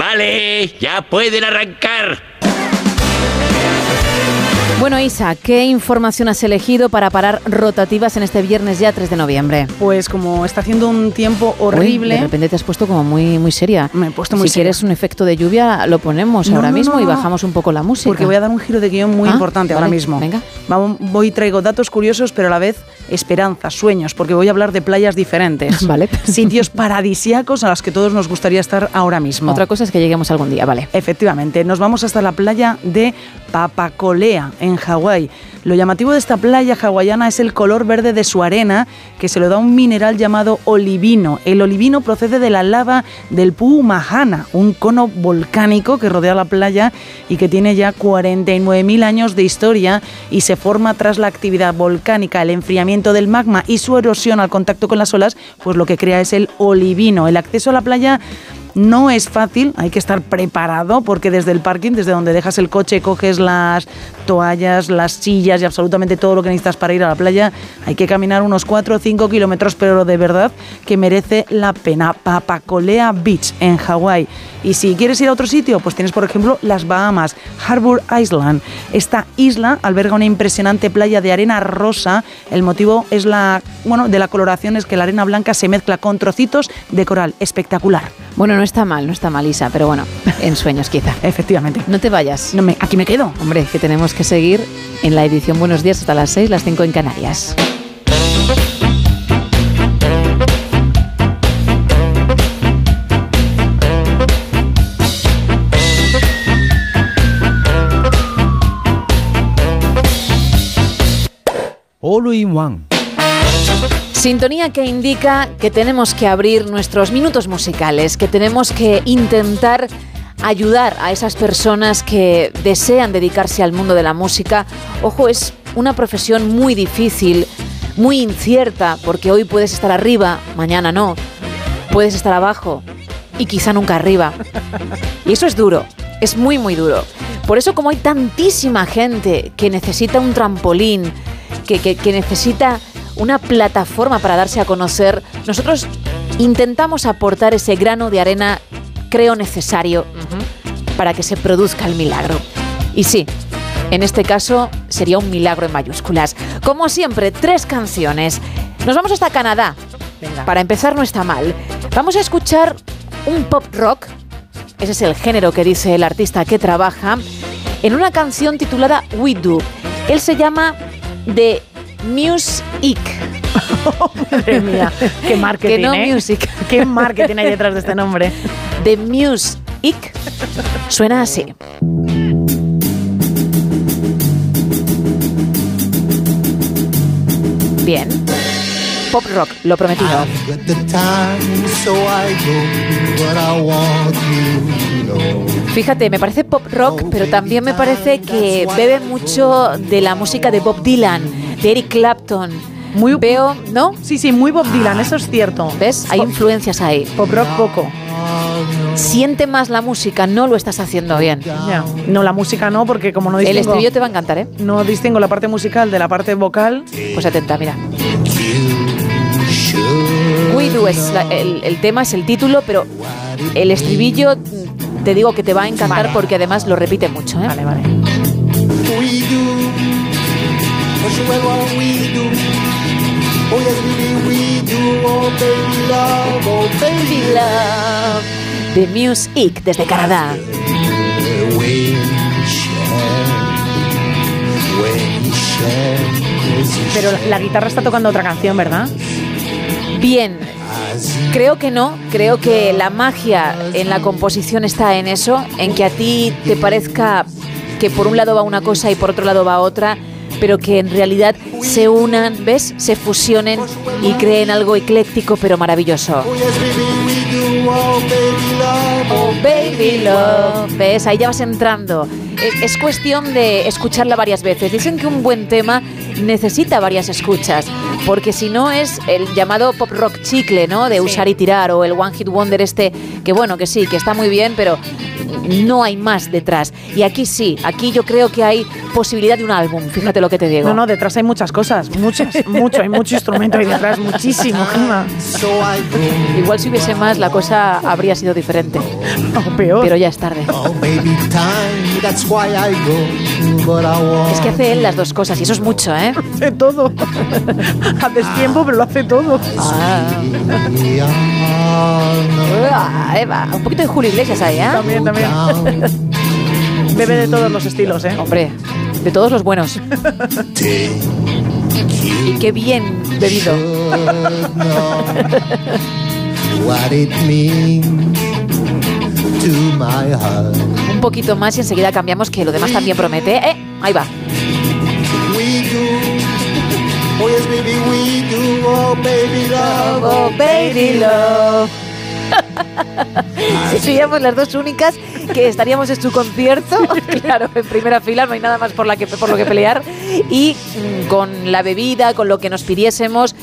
Vale, ya pueden arrancar. Bueno, Isa, ¿qué información has elegido para parar rotativas en este viernes ya 3 de noviembre? Pues como está haciendo un tiempo horrible... de repente te has puesto como muy, muy seria. Me he puesto muy si quieres un efecto de lluvia, lo ponemos ahora mismo y bajamos un poco la música. Porque voy a dar un giro de guion muy Ah, importante ahora mismo. venga. Vamos, voy traigo datos curiosos, pero a la vez esperanzas, sueños, porque voy a hablar de playas diferentes. (laughs) Vale. Sitios paradisíacos a los que todos nos gustaría estar ahora mismo. Otra cosa es que lleguemos algún día, vale. Efectivamente, nos vamos hasta la playa de Papacolea, en Hawái. Lo llamativo de esta playa hawaiana es el color verde de su arena, que se lo da un mineral llamado olivino. El olivino procede de la lava del Puumahana, un cono volcánico que rodea la playa y que tiene ya 49.000 años de historia y se forma tras la actividad volcánica, el enfriamiento del magma y su erosión al contacto con las olas, pues lo que crea es el olivino. El acceso a la playa No es fácil, hay que estar preparado porque desde el parking, desde donde dejas el coche, coges las toallas, las sillas y absolutamente todo lo que necesitas para ir a la playa, hay que caminar unos 4 o 5 kilómetros, pero de verdad que merece la pena. Papacolea Beach en Hawái. Y si quieres ir a otro sitio, pues tienes por ejemplo las Bahamas, Harbour Island. Esta isla alberga una impresionante playa de arena rosa. El motivo es la, bueno, de la coloración es que la arena blanca se mezcla con trocitos de coral. Espectacular. Bueno, no está mal, no está mal, Isa, pero bueno, en sueños quizá. (laughs) Efectivamente. No te vayas. No me, aquí me quedo. Hombre, que tenemos que seguir en la edición Buenos Días hasta las 6, las 5 en Canarias. All in One. Sintonía que indica que tenemos que abrir nuestros minutos musicales, que tenemos que intentar ayudar a esas personas que desean dedicarse al mundo de la música. Ojo, es una profesión muy difícil, muy incierta, porque hoy puedes estar arriba, mañana no. Puedes estar abajo y quizá nunca arriba. Y eso es duro, es muy, muy duro. Por eso como hay tantísima gente que necesita un trampolín, que, que, que necesita una plataforma para darse a conocer, nosotros intentamos aportar ese grano de arena, creo necesario, para que se produzca el milagro. Y sí, en este caso sería un milagro en mayúsculas. Como siempre, tres canciones. Nos vamos hasta Canadá. Para empezar no está mal. Vamos a escuchar un pop rock, ese es el género que dice el artista que trabaja, en una canción titulada We Do. Él se llama The Music. (laughs) Madre mía, qué marketing, que no ¿eh? music. Qué marketing hay detrás de este nombre. The Music suena así. Bien. Pop rock, lo prometido. Fíjate, me parece pop rock, pero también me parece que bebe mucho de la música de Bob Dylan, de Eric Clapton. Muy Veo, ¿no? Sí, sí, muy Bob Dylan, eso es cierto. ¿Ves? Hay influencias ahí. Pop rock poco. Siente más la música, no lo estás haciendo bien. Ya. No, la música no, porque como no El distingo... estribillo te va a encantar, ¿eh? No distingo la parte musical de la parte vocal. Pues atenta, mira. We Do es la- el, el tema, es el título, pero el estribillo te digo que te va a encantar Vale. porque además lo repite mucho, ¿eh? Vale, vale. Do. Oh. Oh. The Music desde Canadá. Pero la guitarra está tocando otra canción, ¿verdad? Bien, creo que no, creo que la magia en la composición está en eso, en que a ti te parezca que por un lado va una cosa y por otro lado va otra, pero que en realidad se unan, ¿ves? Se fusionen y creen algo ecléctico pero maravilloso. ¿Ves? Ahí ya vas entrando. Es, es cuestión de escucharla varias veces. Dicen que un buen tema necesita varias escuchas, porque si no es el llamado pop rock chicle, ¿no? De usar y tirar, o el one hit wonder este, que bueno, que sí, que está muy bien, pero no hay más detrás. Y aquí sí, aquí yo creo que hay posibilidad de un álbum, fíjate lo que te digo. No, no, detrás hay muchas cosas, muchas, mucho, hay mucho instrumento ahí detrás, muchísimo. Igual si hubiese más, la cosa habría sido diferente. O peor. Pero ya es tarde. Oh. Es que hace él las dos cosas y eso es mucho, ¿eh? (laughs) Hace todo. (laughs) A destiempo, pero lo hace todo. Ah, Eva, un poquito de Julio Iglesias ahí, ¿eh? También, también. (laughs) Bebe de todos los estilos, ¿eh? Hombre, de todos los buenos. y qué bien bebido. What it means to my heart. Un poquito más y enseguida cambiamos, que lo demás también promete. ¿eh? Ahí va. Oh yes, baby, we do. Oh baby love. Oh, baby love. Seríamos las dos únicas que estaríamos en su concierto, (laughs) claro, en primera fila, no hay nada más por, la que, por lo que pelear, y mm, con la bebida, con lo que nos pidiésemos,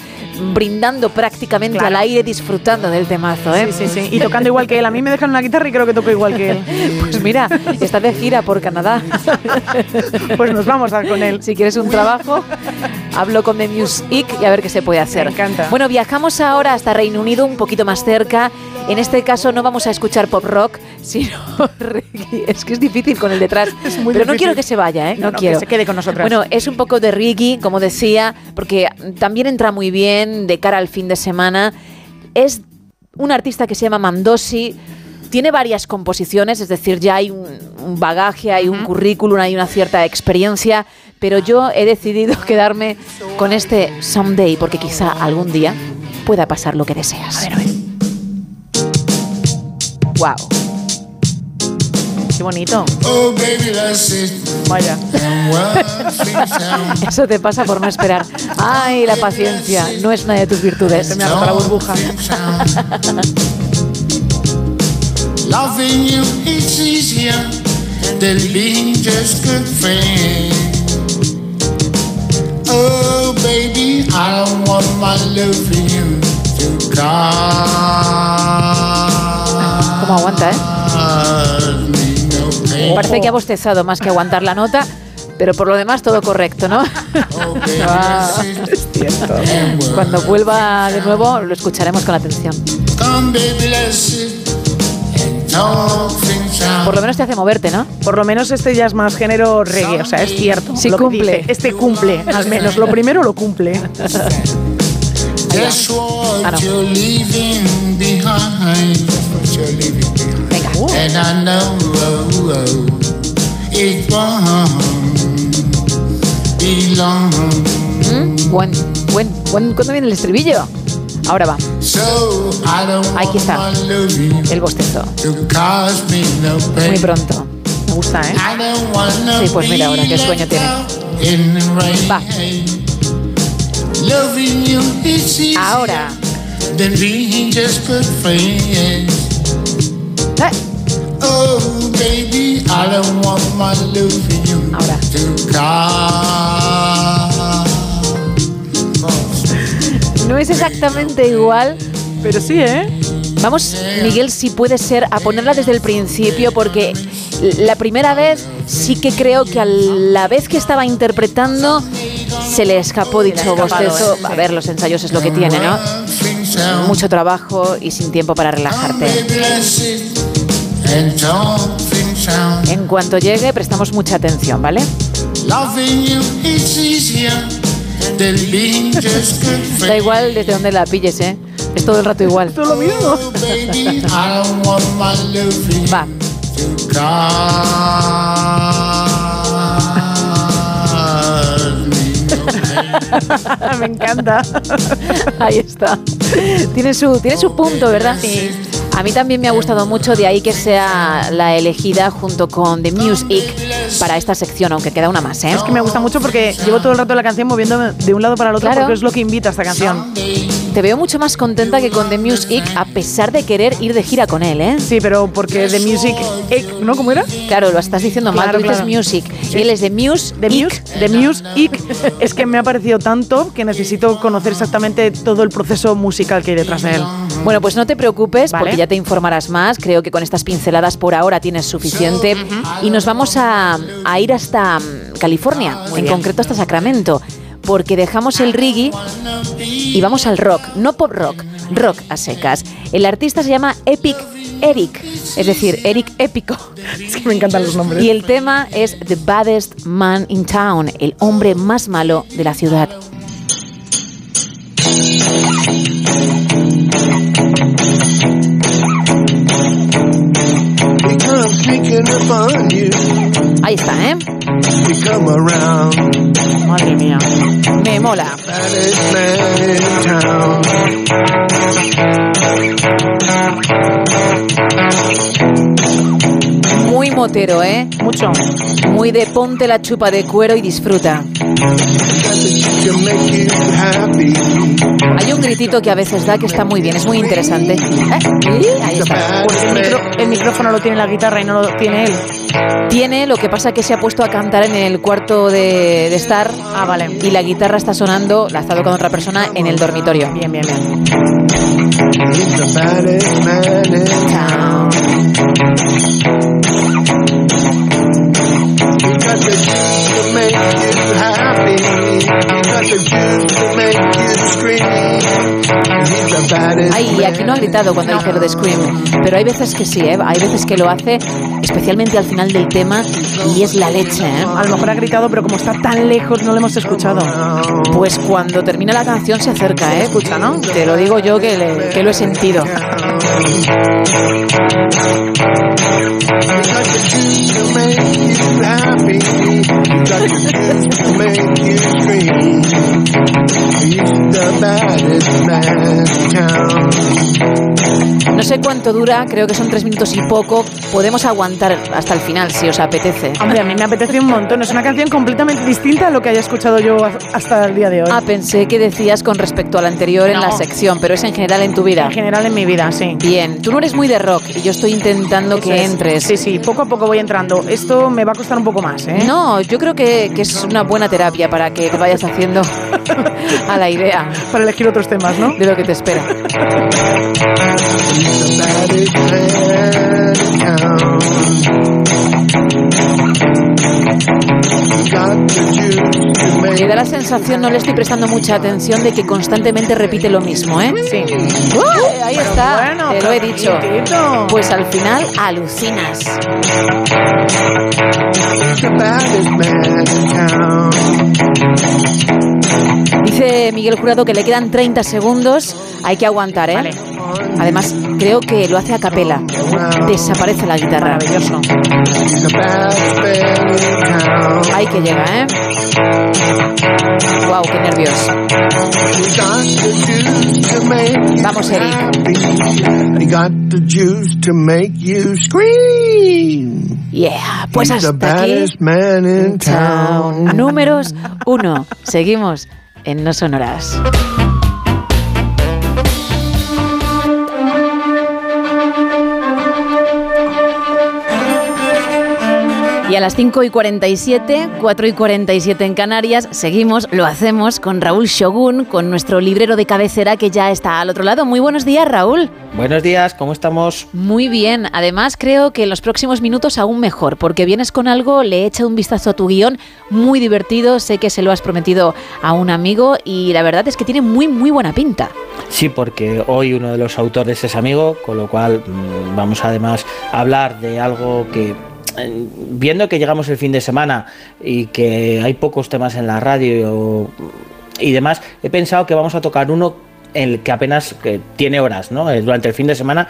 brindando prácticamente Claro. al aire, disfrutando del temazo, ¿eh? Sí, sí, sí. Y tocando igual que él. A mí me dejan una guitarra y creo que toco igual que él. (laughs) Pues mira, está de gira por Canadá. Pues nos vamos a con él. Si quieres un trabajo, hablo con The Music y a ver qué se puede hacer. Me encanta. Bueno, viajamos ahora hasta Reino Unido, un poquito más cerca. En este caso no vamos a escuchar pop rock, (laughs) sino reggae. Es que es difícil con el detrás. (laughs) muy Pero no quiero que se vaya, ¿eh? No, No, no, que quiero. se quede con nosotras. Bueno, es un poco de reggae, como decía, porque también entra muy bien de cara al fin de semana. Es un artista que se llama Mandosi. Tiene varias composiciones, es decir, ya hay un, un bagaje, hay un currículum, hay una cierta experiencia, pero yo he decidido (laughs) quedarme con este Someday, porque quizá algún día pueda pasar lo que deseas. A ver, a ver. Wow. Qué bonito. Oh. Vaya. (laughs) Eso te pasa por no esperar. Ay, la paciencia no es una de tus virtudes. Se me agota la burbuja. Loving you is easier than being just good friends. Oh, baby, I don't want my love for you to ¿Cómo aguanta, eh? pain. Parece que ha bostezado más que aguantar la nota, pero por lo demás todo correcto, ¿no? Ah, (laughs) Cuando vuelva de nuevo lo escucharemos con atención. Por lo menos te hace moverte, ¿no? Por lo menos este ya es más género reggae, o sea, es cierto. Sí lo que cumple. dice. Este cumple, al menos. Lo primero lo cumple. Ah, no. Venga. Oh, oh. ¿Mm? Buen, buen, buen. ¿Cuándo viene el estribillo? Ahora va. So I don't Aquí want está. El bostezo. Muy pronto. Me gusta, ¿eh? Sí, pues mira ahora, qué sueño tiene. Va. Ahora. Eh, Oh, No es exactamente igual. Pero sí, ¿eh? Vamos, Miguel, si puede ser, a ponerla desde el principio, porque la primera vez sí que creo que a la vez que estaba interpretando se le escapó dicho bostezo. ¿eh? A ver, los ensayos es lo que tiene, ¿no? Mucho trabajo y sin tiempo para relajarte. En cuanto llegue, prestamos mucha atención, ¿vale? Da igual desde donde la pilles, ¿eh? Es todo el rato igual. Todo lo mismo. Va. (laughs) Me encanta. Ahí está. Tiene su, tiene su punto, ¿verdad? Sí. A mí también me ha gustado mucho, de ahí que sea la elegida junto con The Music para esta sección, aunque queda una más, ¿eh? Es que me gusta mucho porque llevo todo el rato la canción moviéndome de un lado para el otro Claro. porque es lo que invita a esta canción. Te veo mucho más contenta que con The Music, a pesar de querer ir de gira con él, ¿eh? Sí, pero porque The Music, eh, ¿no? ¿Cómo era? Claro, lo estás diciendo mal, Claro, tú dices claro. Music. Y él es The Muse, The Muse, The Muse Ick. (laughs) Es que me ha parecido tanto que necesito conocer exactamente todo el proceso musical que hay detrás de él. Bueno, pues no te preocupes Vale. porque ya te informarás más. Creo que con estas pinceladas por ahora tienes suficiente. Y nos vamos a, a ir hasta mm, California, en bien. concreto hasta Sacramento. Porque dejamos el reggae y vamos al rock, no pop rock, rock a secas. El artista se llama Epic Eric, es decir, Eric Épico. (laughs) Es que me encantan los nombres. Y el tema es The Baddest Man in Town, el hombre más malo de la ciudad. Ahí está, ¿eh? Madre mía. Me mola. Muy motero, ¿eh? Mucho. Muy de ponte la chupa de cuero y disfruta. Hay un gritito que a veces da que está muy bien, es muy interesante. ¿Eh? Ahí está. Pues el micrófono lo tiene la guitarra y no lo tiene él. Tiene, lo que pasa que se ha puesto a cantar en el cuarto de, de estar. Ah, vale. Y la guitarra está sonando, la está tocando otra persona en el dormitorio. Bien, bien, bien. Ay, y aquí no ha gritado cuando dice lo de Scream, pero hay veces que sí, ¿eh? hay veces que lo hace, especialmente al final del tema, y es la leche. ¿eh? A lo mejor ha gritado, pero como está tan lejos no lo hemos escuchado. Pues cuando termina la canción se acerca, ¿eh? Escucha, ¿no? Te lo digo yo que, le- que lo he sentido. No sé cuánto dura, creo que son tres minutos y poco. Podemos aguantar hasta el final si os apetece. Hombre, a mí me apetece un montón. Es una canción completamente distinta a lo que haya escuchado yo hasta el día de hoy. Ah, pensé que decías con respecto al anterior en la sección, pero es en general en tu vida. En general en mi vida, sí. Bien, tú no eres muy de rock y yo estoy intentando que es. entres. Sí, sí, poco a poco voy entrando. Esto me va a costar un poco más, ¿eh? No, yo creo que, que es una buena terapia para que te vayas haciendo (laughs) a la idea. Para elegir otros temas, ¿no? De lo que te espera. Me da la sensación, no le estoy prestando mucha atención, de que constantemente repite lo mismo, ¿eh? Sí. ¡Uh! ahí está, bueno, te lo he dicho. bonito. Pues al final alucinas. Dice Miguel Jurado que le quedan 30 segundos. Hay que aguantar, ¿eh? Además, creo que lo hace a capela. Desaparece la guitarra. Maravilloso. Ahí que llega, ¿eh? Wow, qué nervios. Vamos, Eric. Yeah, pues hasta aquí. Números uno. Seguimos en No Sonoras. A las 5 y 47, 4 y 47 en Canarias, seguimos, lo hacemos con Raúl Shogun, con nuestro librero de cabecera que ya está al otro lado. Muy buenos días, Raúl. Buenos días, ¿cómo estamos? Muy bien, además creo que en los próximos minutos aún mejor, porque vienes con algo, le he echado un vistazo a tu guion, muy divertido, sé que se lo has prometido a un amigo y la verdad es que tiene muy, muy buena pinta. Sí, porque hoy uno de los autores es amigo, con lo cual mm, vamos además a hablar de algo que viendo que llegamos el fin de semana y que hay pocos temas en la radio y demás, he pensado que vamos a tocar uno en el que apenas tiene horas, ¿no? Eh, Durante el fin de semana,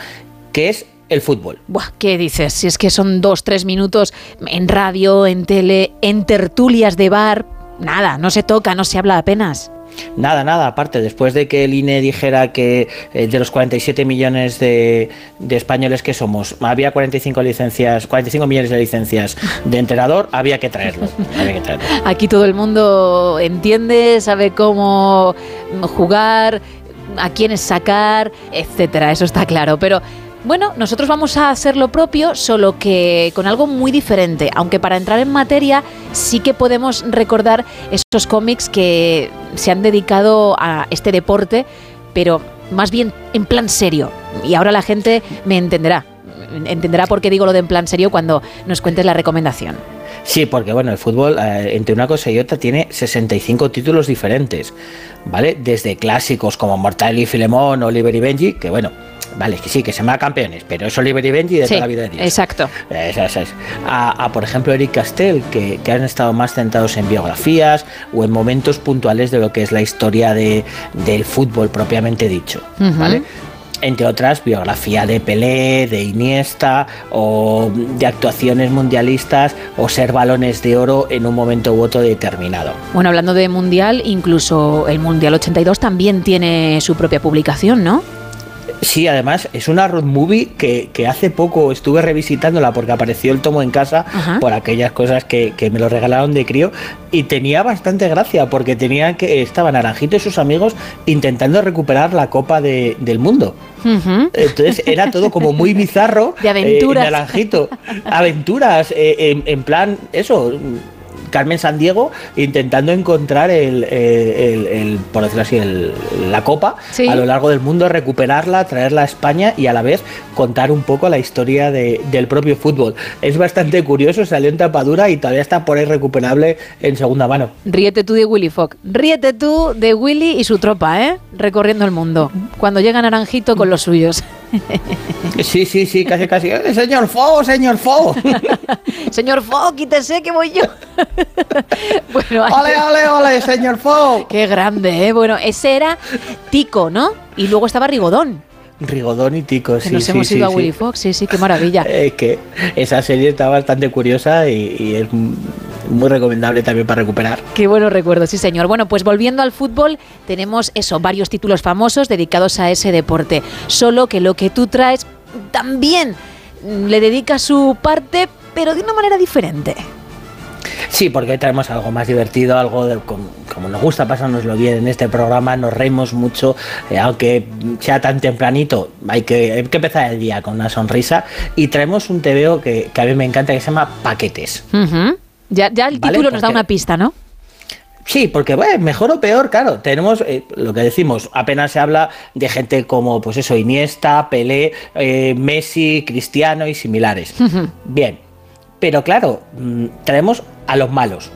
que es el fútbol. Buah, ¿qué dices? Si es que son dos, tres minutos en radio, en tele, en tertulias de bar, nada, no se toca, no se habla apenas. Nada, nada, aparte, después de que el INE dijera que eh, de los 47 millones de, de españoles que somos, había 45 licencias, 45 millones de licencias de entrenador, había que traerlo. (laughs) Había que traerlo. Aquí todo el mundo entiende, sabe cómo jugar, a quiénes sacar, etcétera, eso está claro, pero bueno, nosotros vamos a hacer lo propio, solo que con algo muy diferente, aunque para entrar en materia sí que podemos recordar esos cómics que se han dedicado a este deporte, pero más bien en plan serio. Y ahora la gente me entenderá. Entenderá por qué digo lo de en plan serio cuando nos cuentes la recomendación. Sí, porque bueno, el fútbol, eh, entre una cosa y otra, tiene 65 títulos diferentes, ¿vale? Desde clásicos como Mortal y Filemón, Oliver y Benji, que bueno, vale, que sí, que se llama campeones, pero es Oliver y Benji de Sí, toda la vida de Dios. exacto. Es. A, a, por ejemplo, Eric Castell, que, que han estado más centrados en biografías o en momentos puntuales de lo que es la historia de, del fútbol propiamente dicho. ¿vale? Entre otras, biografía de Pelé, de Iniesta, o de actuaciones mundialistas, o ser balones de oro en un momento u otro determinado. Bueno, hablando de Mundial, incluso el Mundial 82 también tiene su propia publicación, ¿no? Sí, además es una road movie que, que hace poco estuve revisitándola porque apareció el tomo en casa Ajá. por aquellas cosas que, que me lo regalaron de crío y tenía bastante gracia porque tenían que estaban Naranjito y sus amigos intentando recuperar la Copa de- del Mundo. Entonces era todo como muy bizarro. (laughs) De aventuras. eh, naranjito. Aventuras. eh, en, en plan, eso. Carmen San Diego intentando encontrar el, el- el- por decirlo así, el- la copa Sí. a lo largo del mundo, recuperarla, traerla a España y a la vez contar un poco la historia de- del propio fútbol. Es bastante curioso, salió en tapadura y todavía está por ahí recuperable en segunda mano. Ríete tú de Willy Fogg. Ríete tú de Willy y su tropa, ¿eh? Recorriendo el mundo. Cuando llega Naranjito con los suyos. Sí, sí, sí, casi, casi. ¡Eh, Señor Fo, señor Fo. (laughs) Señor Fogg, quítese que voy yo. (laughs) bueno, Ole, ole, ole, señor Fo. Qué grande, ¿eh? Bueno, ese era Tico, ¿no? Y luego estaba Rigodón. Rigodón y Tico, Que sí, nos sí, hemos sí, ido a sí. Willy Fogg. Sí, sí, qué maravilla. (laughs) Eh, que esa serie está bastante curiosa y, y es muy recomendable también para recuperar. Qué buenos recuerdos, sí señor. Bueno, pues volviendo al fútbol, tenemos eso, varios títulos famosos dedicados a ese deporte. Solo que lo que tú traes también le dedica su parte, pero de una manera diferente. Sí, porque hoy traemos algo más divertido, algo de- como, nos gusta pasárnoslo bien en este programa, nos reímos mucho, eh, aunque sea tan tempranito, hay que, hay que empezar el día con una sonrisa y traemos un TVO que, que a mí me encanta que se llama Paquetes. Ujú. Ya, ya el Vale, título nos da una pista, ¿no? Sí, porque bueno, mejor o peor, claro, tenemos eh, lo que decimos, apenas se habla de gente como, pues eso, Iniesta, Pelé, eh, Messi, Cristiano y similares. Bien, pero claro, mm, traemos a los malos.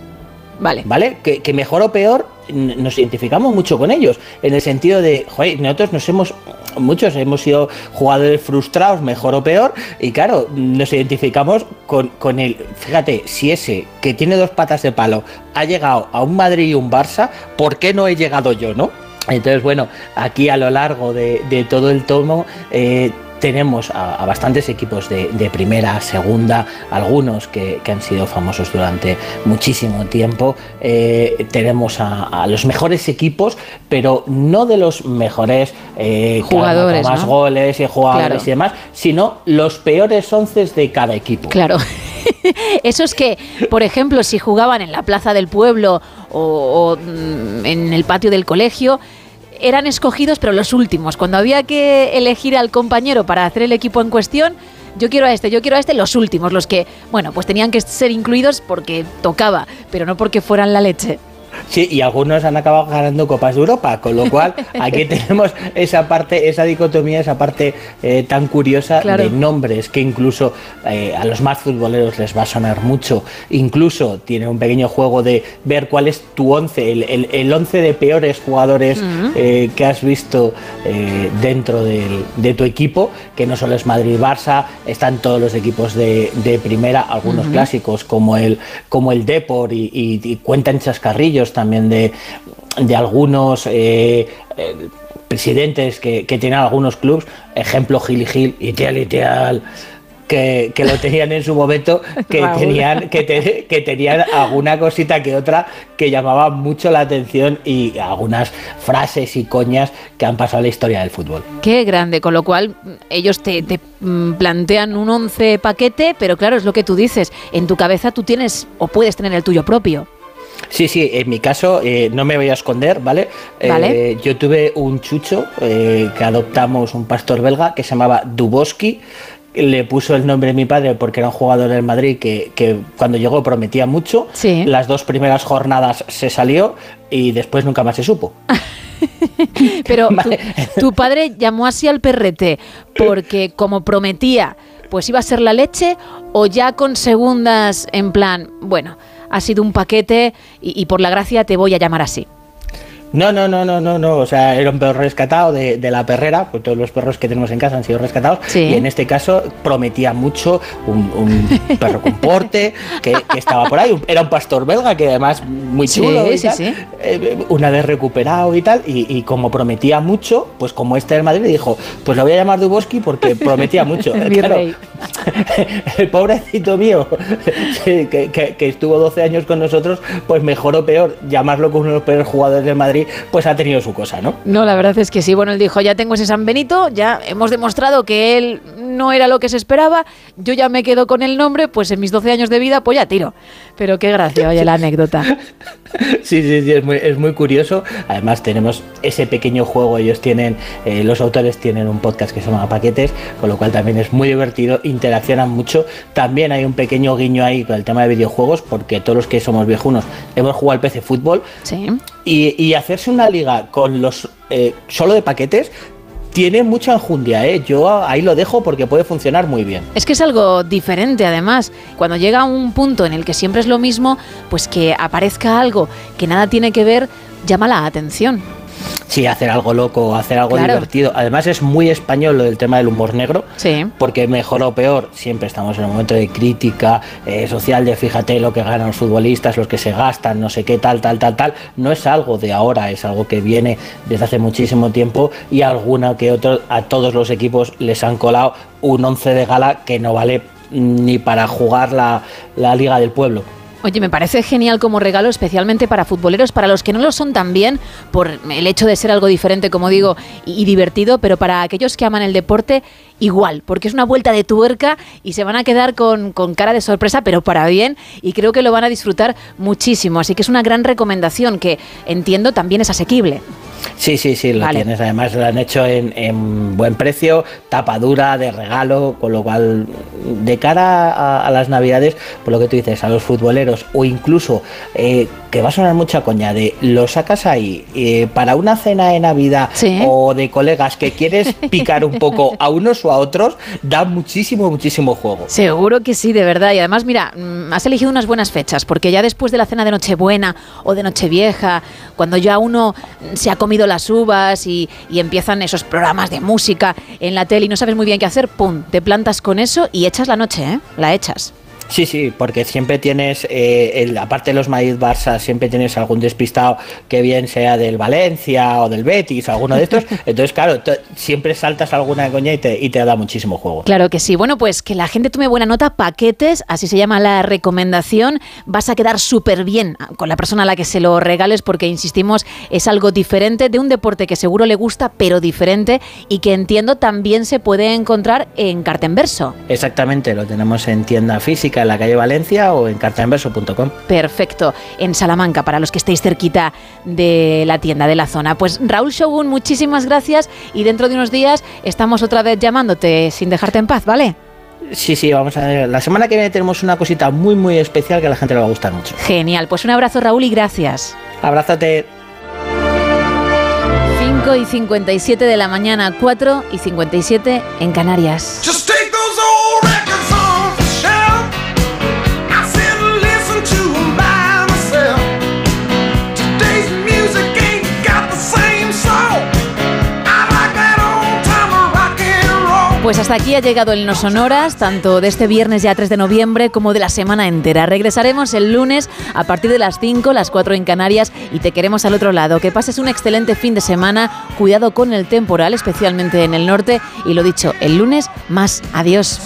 Vale. ¿Vale? Que, mejor o peor nos identificamos mucho con ellos. En el sentido de, joder, nosotros nos hemos, muchos hemos sido jugadores frustrados, mejor o peor, y claro, nos identificamos con, con el, fíjate, si ese que tiene dos patas de palo ha llegado a un Madrid y un Barça, ¿por qué no he llegado yo, no? Entonces, bueno, aquí a lo largo de, de todo el tomo eh, tenemos a, a bastantes equipos de, de primera, segunda, algunos que, que han sido famosos durante muchísimo tiempo. Eh, tenemos a, a los mejores equipos, pero no de los mejores eh, Jugadores, más ¿no? goles y jugadores Claro. y demás, sino los peores once de cada equipo. Claro. (laughs) Eso es que, por ejemplo, si jugaban en la plaza del pueblo o, o, mm, en el patio del colegio, eran escogidos, pero los últimos. Cuando había que elegir al compañero para hacer el equipo en cuestión, yo quiero a este, yo quiero a este, los últimos, los que, bueno, pues tenían que ser incluidos porque tocaba, pero no porque fueran la leche. Sí, y algunos han acabado ganando Copas de Europa, con lo cual (laughs) aquí tenemos esa parte, esa dicotomía, esa parte eh, tan curiosa Claro. de nombres que incluso eh, a los más futboleros les va a sonar mucho. Incluso tiene un pequeño juego de ver cuál es tu once, el, el, el once de peores jugadores eh, que has visto dentro del- de tu equipo, que no solo es Madrid-Barça, están todos los equipos de, de primera, algunos clásicos como el, como el Depor y, y- y cuentan chascarrillos también de, de algunos eh, eh, presidentes que, que tienen algunos clubes, ejemplo Gil y Gil, Itial Itial. Que, que lo tenían en su momento, (laughs) que Raúl. tenían, que, te- que tenían alguna cosita que otra que llamaba mucho la atención y algunas frases y coñas que han pasado a la historia del fútbol. Qué grande, con lo cual mm, ellos te, te, mm, plantean un 11 paquete, pero claro, es lo que tú dices, en tu cabeza tú tienes o puedes tener el tuyo propio. Sí, sí, en mi caso eh, no me voy a esconder, ¿vale? Vale. Eh, yo tuve un chucho eh, que adoptamos, un pastor belga que se llamaba Duboski. Le puso el nombre de mi padre porque era un jugador del Madrid que, que cuando llegó prometía mucho. Sí. Las dos primeras jornadas se salió y después nunca más se supo. (laughs) Pero (laughs) tu, tu padre llamó así al perrete porque como prometía, pues iba a ser la leche o ya con segundas en plan, bueno, ha sido un paquete y, por la gracia te voy a llamar así. No, no, no, no, no, no. O sea, era un perro rescatado de, de la perrera, pues todos los perros que tenemos en casa han sido rescatados. Sí. Y en este caso prometía mucho un, un (laughs) perro con porte que, que estaba por ahí. Era un pastor belga que además muy Sí, chulo. y sí, tal. sí. Eh, una vez recuperado y tal. Y, y como prometía mucho, pues como este del Madrid dijo, pues lo voy a llamar Duboski porque prometía mucho. (laughs) El Claro, (laughs) el pobrecito mío, que, que- que estuvo 12 años con nosotros, pues mejor o peor, llamarlo como uno de los peores jugadores del Madrid, pues ha tenido su cosa, ¿no? No, la verdad es que sí. Bueno, él dijo, ya tengo ese San Benito, ya hemos demostrado que él no era lo que se esperaba, yo ya me quedo con el nombre, pues en mis 12 años de vida, pues ya tiro. Pero qué gracia, oye, la anécdota. (laughs) Sí, sí, sí, es muy, es muy curioso. Además tenemos ese pequeño juego, ellos tienen, eh, los autores tienen un podcast que se llama Paquetes, con lo cual también es muy divertido, interaccionan mucho. También hay un pequeño guiño ahí con el tema de videojuegos, porque todos los que somos viejunos hemos jugado al PC Fútbol. Y, hacerse una liga con los eh, solo de paquetes tiene mucha enjundia, ¿eh? Yo ahí lo dejo porque puede funcionar muy bien. Es que es algo diferente, además. Cuando llega un punto en el que siempre es lo mismo, pues que aparezca algo que nada tiene que ver, llama la atención. Sí, hacer algo loco, hacer algo Claro. divertido. Además es muy español lo del tema del humor negro. Sí. Porque mejor o peor, siempre estamos en un momento de crítica eh, social, de fíjate lo que ganan los futbolistas, los que se gastan, no sé qué, tal, tal, tal, tal. No es algo de ahora, es algo que viene desde hace muchísimo tiempo y alguna que otro, a todos los equipos les han colado un once de gala que no vale ni para jugar la, la Liga del Pueblo. Oye, me parece genial como regalo, especialmente para futboleros, para los que no lo son también, por el hecho de ser algo diferente, como digo, y, divertido, pero para aquellos que aman el deporte, igual, porque es una vuelta de tuerca y se van a quedar con, con cara de sorpresa, pero para bien, y creo que lo van a disfrutar muchísimo. Así que es una gran recomendación que entiendo también es asequible. Sí, sí, sí, lo Vale. tienes. Además lo han hecho en, en buen precio, tapa dura, de regalo, con lo cual de cara a, a las navidades, por lo que tú dices, a los futboleros o incluso, eh, que va a sonar mucha coña, de lo sacas ahí eh, para una cena de Navidad o de colegas que quieres (laughs) picar un poco a unos o a otros, da muchísimo, muchísimo juego. Seguro que sí, de verdad. Y además, mira, mm, has elegido unas buenas fechas, porque ya después de la cena de Nochebuena o de Nochevieja, cuando ya uno se ha comido las uvas y, y empiezan esos programas de música en la tele y no sabes muy bien qué hacer, ¡pum! Te plantas con eso y echas la noche, ¿eh? La echas. Sí, sí, porque siempre tienes, eh, el- aparte de los Madrid-Barça, siempre tienes algún despistado que bien sea del Valencia o del Betis o alguno de estos. (laughs) Entonces, claro, siempre saltas alguna coña y te, y te da muchísimo juego. Claro que sí. Bueno, pues que la gente tome buena nota, paquetes, así se llama la recomendación. Vas a quedar súper bien con la persona a la que se lo regales porque, insistimos, es algo diferente de un deporte que seguro le gusta, pero diferente y que entiendo también se puede encontrar en Cartenverso. Exactamente, lo tenemos en tienda física en la calle Valencia o en cartainverso.com. Perfecto, en Salamanca, para los que estéis cerquita de la tienda, de la zona. Pues Raúl Shogun, muchísimas gracias y dentro de unos días estamos otra vez llamándote sin dejarte en paz, ¿vale? Sí, sí, vamos a ver. La semana que viene tenemos una cosita muy, muy especial que a la gente le va a gustar mucho. Genial, pues un abrazo Raúl y gracias. Abrázate. 5 y 57 de la mañana, 4 y 57 en Canarias. Pues hasta aquí ha llegado el No Sonoras, tanto de este viernes ya 3 de noviembre como de la semana entera. Regresaremos el lunes a partir de las 5, las 4 en Canarias y te queremos al otro lado. Que pases un excelente fin de semana, cuidado con el temporal, especialmente en el norte y lo dicho, el lunes más. Adiós.